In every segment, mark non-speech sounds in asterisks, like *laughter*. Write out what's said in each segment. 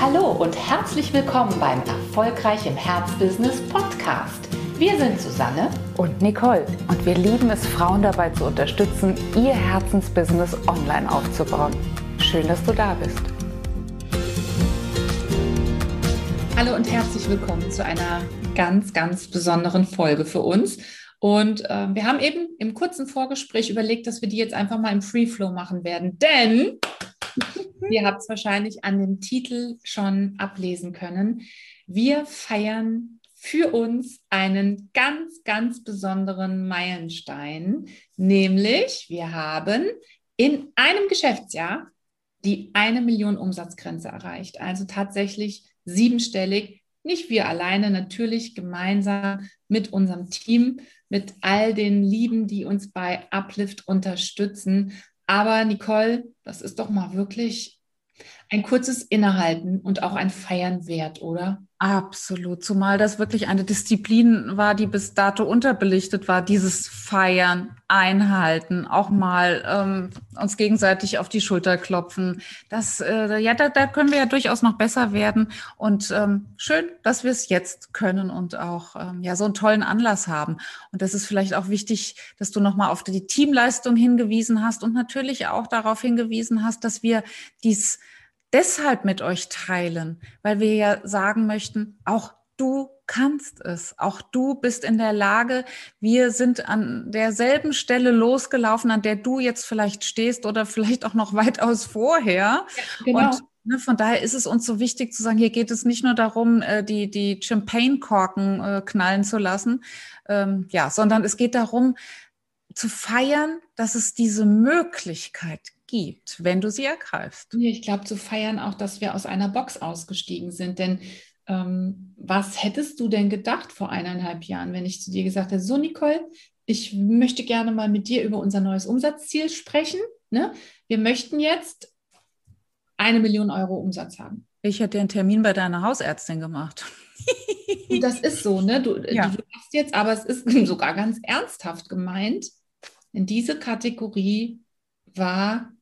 Hallo und herzlich willkommen beim Erfolgreich im Herzbusiness Podcast. Wir sind Susanne und Nicole und wir lieben es, Frauen dabei zu unterstützen, ihr Herzensbusiness online aufzubauen. Schön, dass du da bist. Hallo und herzlich willkommen zu einer ganz, ganz besonderen Folge für uns. Und äh, wir haben eben im kurzen Vorgespräch überlegt, dass wir die jetzt einfach mal im Free Flow machen werden, denn Ihr habt es wahrscheinlich an dem Titel schon ablesen können. Wir feiern für uns einen ganz, ganz besonderen Meilenstein, nämlich wir haben in einem Geschäftsjahr die eine Million Umsatzgrenze erreicht. Also tatsächlich siebenstellig. Nicht wir alleine, natürlich gemeinsam mit unserem Team, mit all den Lieben, die uns bei Uplift unterstützen. Aber Nicole, das ist doch mal wirklich ein kurzes Innehalten und auch ein Feiern wert, oder? Absolut, zumal das wirklich eine Disziplin war, die bis dato unterbelichtet war, dieses Feiern, Einhalten, auch mal ähm, uns gegenseitig auf die Schulter klopfen. Das, äh, ja, da, da können wir ja durchaus noch besser werden. Und ähm, schön, dass wir es jetzt können und auch ähm, ja so einen tollen Anlass haben. Und das ist vielleicht auch wichtig, dass du nochmal auf die Teamleistung hingewiesen hast und natürlich auch darauf hingewiesen hast, dass wir dies deshalb mit euch teilen, weil wir ja sagen möchten, auch du kannst es, auch du bist in der Lage. Wir sind an derselben Stelle losgelaufen, an der du jetzt vielleicht stehst oder vielleicht auch noch weitaus vorher. Ja, genau. Und ne, von daher ist es uns so wichtig zu sagen, hier geht es nicht nur darum, äh, die, die Champagne-Korken äh, knallen zu lassen, ähm, ja, sondern es geht darum, zu feiern, dass es diese Möglichkeit gibt, wenn du sie ergreifst. Ich glaube, zu feiern auch, dass wir aus einer Box ausgestiegen sind. Denn ähm, was hättest du denn gedacht vor eineinhalb Jahren, wenn ich zu dir gesagt hätte, so Nicole, ich möchte gerne mal mit dir über unser neues Umsatzziel sprechen. Ne? Wir möchten jetzt eine Million Euro Umsatz haben. Ich hätte einen Termin bei deiner Hausärztin gemacht. Das ist so, ne? Du, ja. du machst jetzt, aber es ist *laughs* sogar ganz ernsthaft gemeint. In diese Kategorie war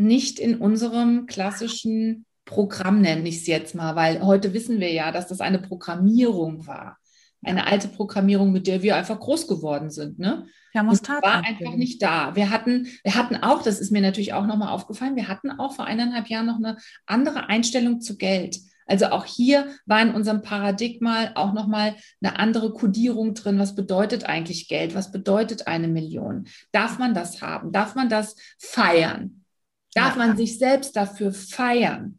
nicht in unserem klassischen Programm, nenne ich es jetzt mal, weil heute wissen wir ja, dass das eine Programmierung war. Eine alte Programmierung, mit der wir einfach groß geworden sind. Ne? Thermostat war einfach nicht da. Wir hatten, wir hatten auch, das ist mir natürlich auch nochmal aufgefallen, wir hatten auch vor eineinhalb Jahren noch eine andere Einstellung zu Geld. Also auch hier war in unserem Paradigma auch nochmal eine andere Kodierung drin. Was bedeutet eigentlich Geld? Was bedeutet eine Million? Darf man das haben? Darf man das feiern? Darf ja. man sich selbst dafür feiern?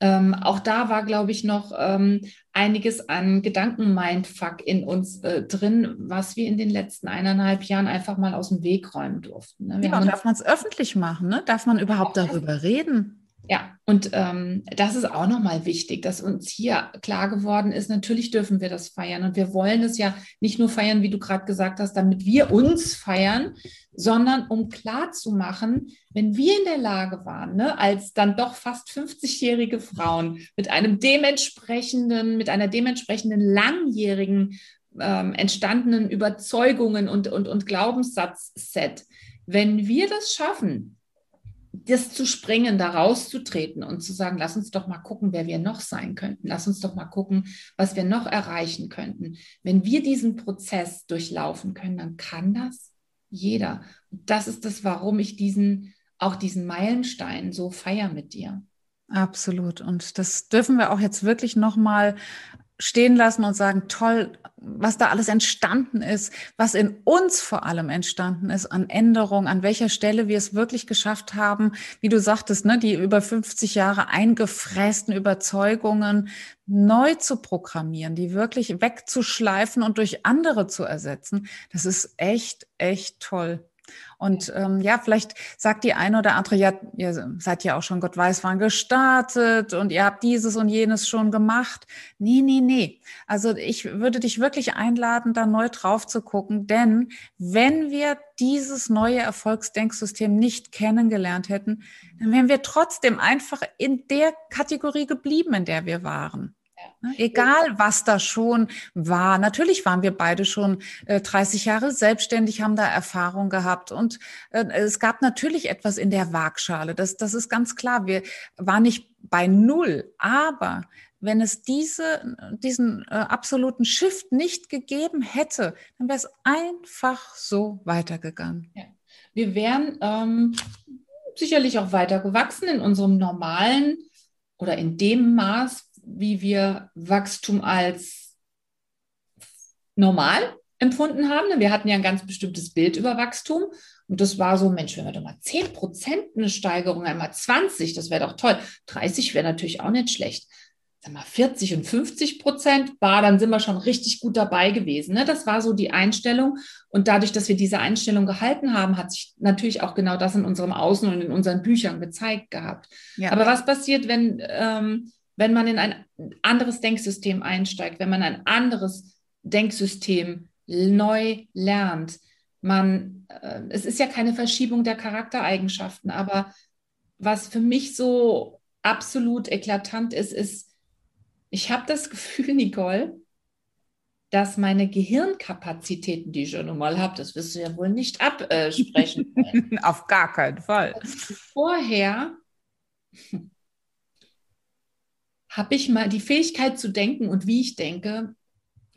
Ähm, auch da war, glaube ich, noch ähm, einiges an Gedankenmindfuck in uns äh, drin, was wir in den letzten eineinhalb Jahren einfach mal aus dem Weg räumen durften. Ne? ja, darf man es öffentlich machen? Ne? Darf man überhaupt darüber reden? Ja, und ähm, das ist auch nochmal wichtig, dass uns hier klar geworden ist, natürlich dürfen wir das feiern. Und wir wollen es ja nicht nur feiern, wie du gerade gesagt hast, damit wir uns feiern, sondern um klar zu machen, wenn wir in der Lage waren, ne, als dann doch fast 50-jährige Frauen mit einem dementsprechenden, mit einer dementsprechenden langjährigen ähm, entstandenen Überzeugungen und, und, und Glaubenssatzset, wenn wir das schaffen, das zu springen, da rauszutreten und zu sagen, lass uns doch mal gucken, wer wir noch sein könnten. Lass uns doch mal gucken, was wir noch erreichen könnten. Wenn wir diesen Prozess durchlaufen können, dann kann das jeder. Und das ist das, warum ich diesen, auch diesen Meilenstein so feier mit dir. Absolut. Und das dürfen wir auch jetzt wirklich nochmal stehen lassen und sagen, toll, was da alles entstanden ist, was in uns vor allem entstanden ist an Änderungen, an welcher Stelle wir es wirklich geschafft haben, wie du sagtest, ne, die über 50 Jahre eingefrästen Überzeugungen neu zu programmieren, die wirklich wegzuschleifen und durch andere zu ersetzen. Das ist echt, echt toll. Und ähm, ja, vielleicht sagt die eine oder andere, ja, ihr seid ja auch schon Gott weiß wann gestartet und ihr habt dieses und jenes schon gemacht. Nee, nee, nee. Also ich würde dich wirklich einladen, da neu drauf zu gucken, denn wenn wir dieses neue Erfolgsdenksystem nicht kennengelernt hätten, dann wären wir trotzdem einfach in der Kategorie geblieben, in der wir waren. Egal, was da schon war. Natürlich waren wir beide schon äh, 30 Jahre selbstständig, haben da Erfahrung gehabt. Und äh, es gab natürlich etwas in der Waagschale. Das, das ist ganz klar. Wir waren nicht bei Null. Aber wenn es diese, diesen äh, absoluten Shift nicht gegeben hätte, dann wäre es einfach so weitergegangen. Ja. Wir wären ähm, sicherlich auch weiter gewachsen in unserem normalen oder in dem Maß, wie wir Wachstum als normal empfunden haben. Wir hatten ja ein ganz bestimmtes Bild über Wachstum. Und das war so, Mensch, wenn wir doch mal 10 Prozent eine Steigerung, einmal 20, das wäre doch toll. 30 wäre natürlich auch nicht schlecht. Sag mal, 40 und 50 Prozent, bar, dann sind wir schon richtig gut dabei gewesen. Ne? Das war so die Einstellung. Und dadurch, dass wir diese Einstellung gehalten haben, hat sich natürlich auch genau das in unserem Außen und in unseren Büchern gezeigt gehabt. Ja. Aber was passiert, wenn ähm, wenn man in ein anderes Denksystem einsteigt, wenn man ein anderes Denksystem neu lernt. Man, äh, es ist ja keine Verschiebung der Charaktereigenschaften, aber was für mich so absolut eklatant ist, ist, ich habe das Gefühl, *laughs* Nicole, dass meine Gehirnkapazitäten, die ich schon mal habe, das wirst du ja wohl nicht absprechen. *laughs* Auf gar keinen Fall. Vorher habe ich mal die Fähigkeit zu denken und wie ich denke,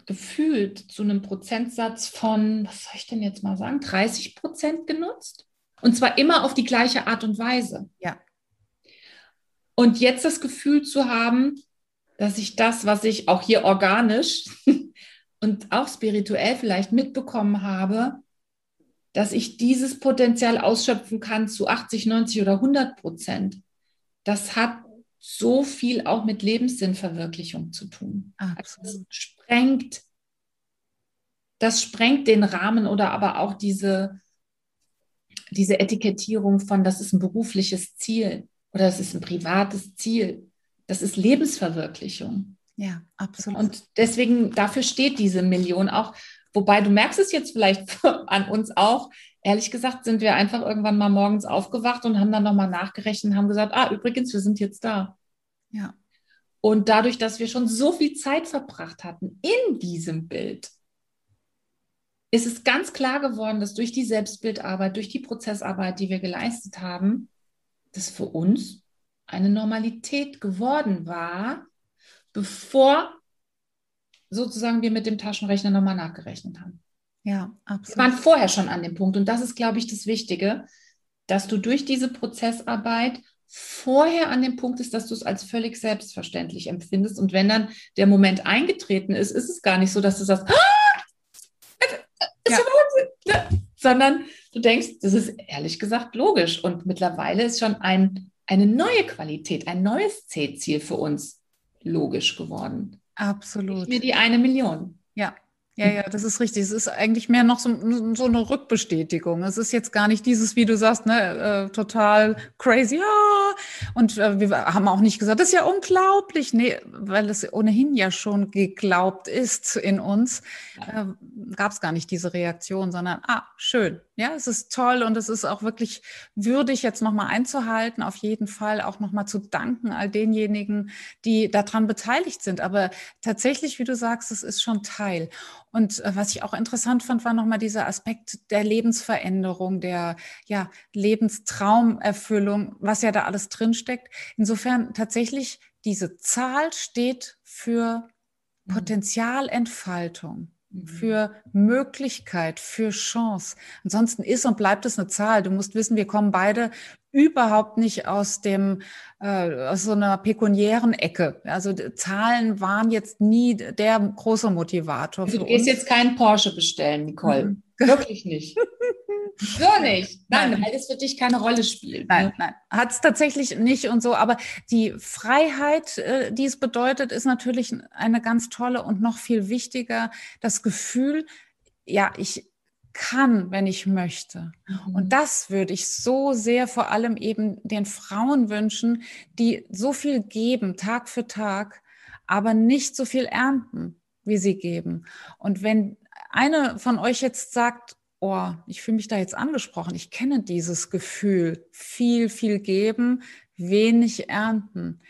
gefühlt zu einem Prozentsatz von, was soll ich denn jetzt mal sagen, 30 Prozent genutzt. Und zwar immer auf die gleiche Art und Weise. Ja. Und jetzt das Gefühl zu haben, dass ich das, was ich auch hier organisch *laughs* und auch spirituell vielleicht mitbekommen habe, dass ich dieses Potenzial ausschöpfen kann zu 80, 90 oder 100 Prozent. Das hat so viel auch mit Lebenssinnverwirklichung zu tun. Absolut. Das sprengt, das sprengt den Rahmen oder aber auch diese, diese Etikettierung von, das ist ein berufliches Ziel oder das ist ein privates Ziel. Das ist Lebensverwirklichung. Ja, absolut. Und deswegen, dafür steht diese Million auch. Wobei du merkst es jetzt vielleicht *laughs* an uns auch, ehrlich gesagt sind wir einfach irgendwann mal morgens aufgewacht und haben dann nochmal nachgerechnet und haben gesagt, ah, übrigens, wir sind jetzt da. Ja. Und dadurch, dass wir schon so viel Zeit verbracht hatten in diesem Bild, ist es ganz klar geworden, dass durch die Selbstbildarbeit, durch die Prozessarbeit, die wir geleistet haben, das für uns eine Normalität geworden war, bevor sozusagen wir mit dem Taschenrechner nochmal nachgerechnet haben. Ja, absolut. Wir waren vorher schon an dem Punkt. Und das ist, glaube ich, das Wichtige, dass du durch diese Prozessarbeit vorher an dem Punkt ist, dass du es als völlig selbstverständlich empfindest. Und wenn dann der Moment eingetreten ist, ist es gar nicht so, dass du sagst, ah, ist ja. Wahnsinn, ne? sondern du denkst, das ist ehrlich gesagt logisch. Und mittlerweile ist schon ein, eine neue Qualität, ein neues C-Ziel für uns logisch geworden. Absolut. Mir die eine Million. Ja, ja, ja, das ist richtig. Es ist eigentlich mehr noch so, so eine Rückbestätigung. Es ist jetzt gar nicht dieses, wie du sagst, ne, äh, total crazy. Ja. Und äh, wir haben auch nicht gesagt, das ist ja unglaublich. Nee, weil es ohnehin ja schon geglaubt ist in uns, äh, gab es gar nicht diese Reaktion, sondern, ah, schön. Ja, es ist toll und es ist auch wirklich würdig, jetzt nochmal einzuhalten, auf jeden Fall auch nochmal zu danken all denjenigen, die daran beteiligt sind. Aber tatsächlich, wie du sagst, es ist schon Teil. Und äh, was ich auch interessant fand, war nochmal dieser Aspekt der Lebensveränderung, der ja, Lebenstraumerfüllung, was ja da alles drinsteckt. Insofern tatsächlich, diese Zahl steht für mhm. Potenzialentfaltung. Für Möglichkeit, für Chance. Ansonsten ist und bleibt es eine Zahl. Du musst wissen, wir kommen beide überhaupt nicht aus dem äh, aus so einer pekuniären Ecke. Also Zahlen waren jetzt nie der große Motivator. Also du gehst uns. jetzt keinen Porsche bestellen, Nicole. Mhm. Wirklich nicht. *laughs* so nicht. Nein, nein, weil das für dich keine Rolle spielt. Nein, ne? nein. Hat es tatsächlich nicht und so. Aber die Freiheit, äh, die es bedeutet, ist natürlich eine ganz tolle und noch viel wichtiger. Das Gefühl, ja, ich, kann, wenn ich möchte. Mhm. Und das würde ich so sehr vor allem eben den Frauen wünschen, die so viel geben, Tag für Tag, aber nicht so viel ernten, wie sie geben. Und wenn eine von euch jetzt sagt, oh, ich fühle mich da jetzt angesprochen, ich kenne dieses Gefühl, viel, viel geben, wenig ernten,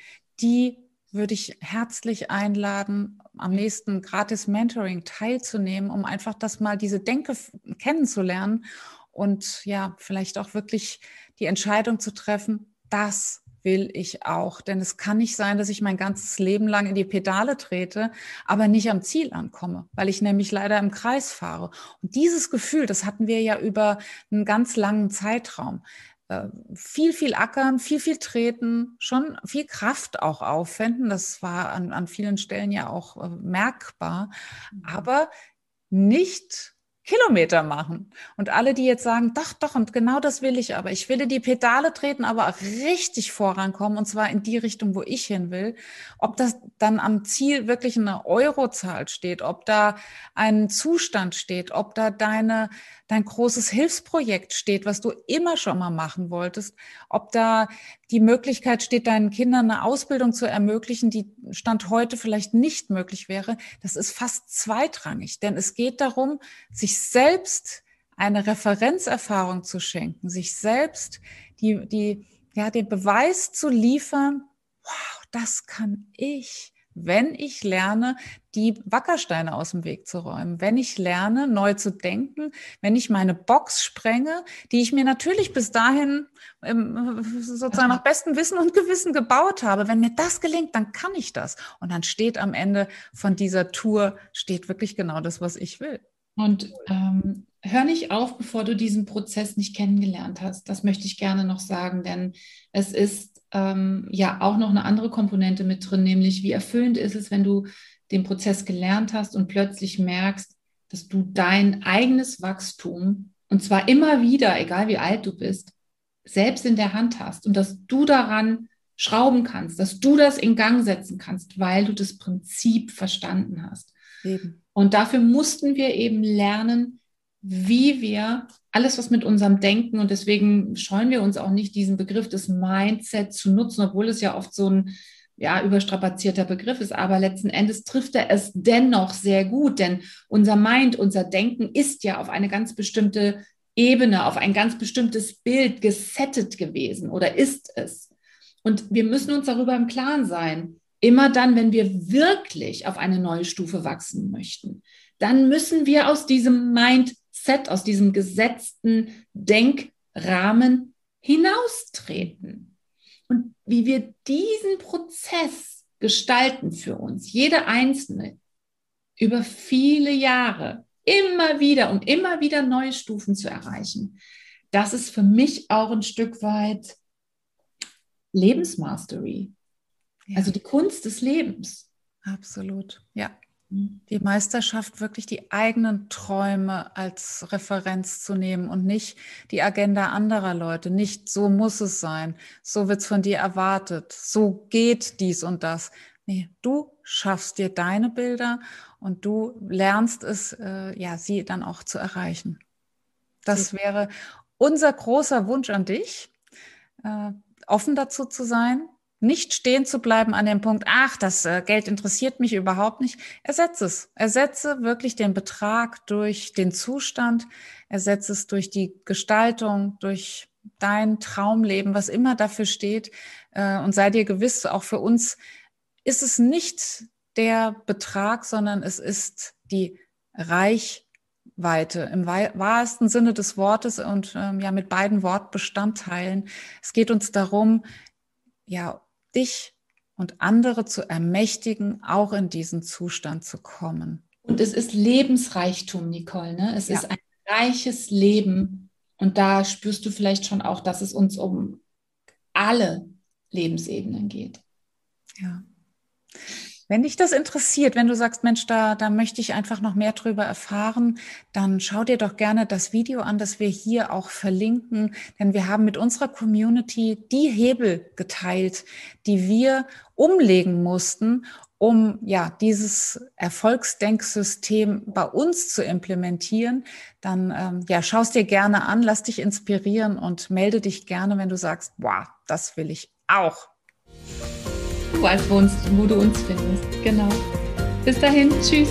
die würde ich herzlich einladen, am nächsten gratis Mentoring teilzunehmen, um einfach das mal diese Denke kennenzulernen und ja, vielleicht auch wirklich die Entscheidung zu treffen, das will ich auch. Denn es kann nicht sein, dass ich mein ganzes Leben lang in die Pedale trete, aber nicht am Ziel ankomme, weil ich nämlich leider im Kreis fahre. Und dieses Gefühl, das hatten wir ja über einen ganz langen Zeitraum. Äh, viel, viel ackern, viel, viel treten, schon viel Kraft auch aufwenden. Das war an, an vielen Stellen ja auch äh, merkbar, mhm. aber nicht Kilometer machen. Und alle, die jetzt sagen, doch, doch, und genau das will ich aber. Ich will die Pedale treten, aber auch richtig vorankommen, und zwar in die Richtung, wo ich hin will. Ob das dann am Ziel wirklich eine Eurozahl steht, ob da ein Zustand steht, ob da deine, dein großes Hilfsprojekt steht, was du immer schon mal machen wolltest, ob da die Möglichkeit steht, deinen Kindern eine Ausbildung zu ermöglichen, die Stand heute vielleicht nicht möglich wäre, das ist fast zweitrangig. Denn es geht darum, sich selbst eine Referenzerfahrung zu schenken, sich selbst die, die, ja, den Beweis zu liefern, wow, das kann ich wenn ich lerne, die Wackersteine aus dem Weg zu räumen, wenn ich lerne, neu zu denken, wenn ich meine Box sprenge, die ich mir natürlich bis dahin ähm, sozusagen nach bestem Wissen und Gewissen gebaut habe. Wenn mir das gelingt, dann kann ich das. Und dann steht am Ende von dieser Tour, steht wirklich genau das, was ich will. Und ähm, hör nicht auf, bevor du diesen Prozess nicht kennengelernt hast. Das möchte ich gerne noch sagen, denn es ist ähm, ja auch noch eine andere Komponente mit drin, nämlich wie erfüllend ist es, wenn du den Prozess gelernt hast und plötzlich merkst, dass du dein eigenes Wachstum, und zwar immer wieder, egal wie alt du bist, selbst in der Hand hast und dass du daran schrauben kannst, dass du das in Gang setzen kannst, weil du das Prinzip verstanden hast. Eben. Und dafür mussten wir eben lernen, wie wir alles, was mit unserem Denken und deswegen scheuen wir uns auch nicht, diesen Begriff des Mindset zu nutzen, obwohl es ja oft so ein ja, überstrapazierter Begriff ist, aber letzten Endes trifft er es dennoch sehr gut, denn unser Mind, unser Denken ist ja auf eine ganz bestimmte Ebene, auf ein ganz bestimmtes Bild gesettet gewesen oder ist es. Und wir müssen uns darüber im Klaren sein. Immer dann, wenn wir wirklich auf eine neue Stufe wachsen möchten, dann müssen wir aus diesem Mind Set, aus diesem gesetzten Denkrahmen hinaustreten. Und wie wir diesen Prozess gestalten für uns, jede einzelne, über viele Jahre, immer wieder und immer wieder neue Stufen zu erreichen, das ist für mich auch ein Stück weit Lebensmastery. Ja. Also die Kunst des Lebens. Absolut, ja die Meisterschaft, wirklich die eigenen Träume als Referenz zu nehmen und nicht die Agenda anderer Leute. Nicht so muss es sein, so wird es von dir erwartet, so geht dies und das. Nee, du schaffst dir deine Bilder und du lernst es, äh, ja, sie dann auch zu erreichen. Das wäre unser großer Wunsch an dich, äh, offen dazu zu sein, nicht stehen zu bleiben an dem Punkt, ach, das äh, Geld interessiert mich überhaupt nicht. Ersetze es. Ersetze wirklich den Betrag durch den Zustand. Ersetze es durch die Gestaltung, durch dein Traumleben, was immer dafür steht. Äh, und sei dir gewiss, auch für uns ist es nicht der Betrag, sondern es ist die Reichweite im wahrsten Sinne des Wortes und ähm, ja mit beiden Wortbestandteilen. Es geht uns darum, ja, dich und andere zu ermächtigen, auch in diesen Zustand zu kommen. Und es ist Lebensreichtum, Nicole. Ne? Es ja. ist ein reiches Leben. Und da spürst du vielleicht schon auch, dass es uns um alle Lebensebenen geht. Ja. Wenn dich das interessiert, wenn du sagst, Mensch, da, da möchte ich einfach noch mehr drüber erfahren, dann schau dir doch gerne das Video an, das wir hier auch verlinken. Denn wir haben mit unserer Community die Hebel geteilt, die wir umlegen mussten, um ja dieses Erfolgsdenksystem bei uns zu implementieren, dann ähm, ja schaust dir gerne an, lass dich inspirieren und melde dich gerne, wenn du sagst, wow, das will ich auch du weißt, wo, uns, wo du uns findest. Genau. Bis dahin, tschüss.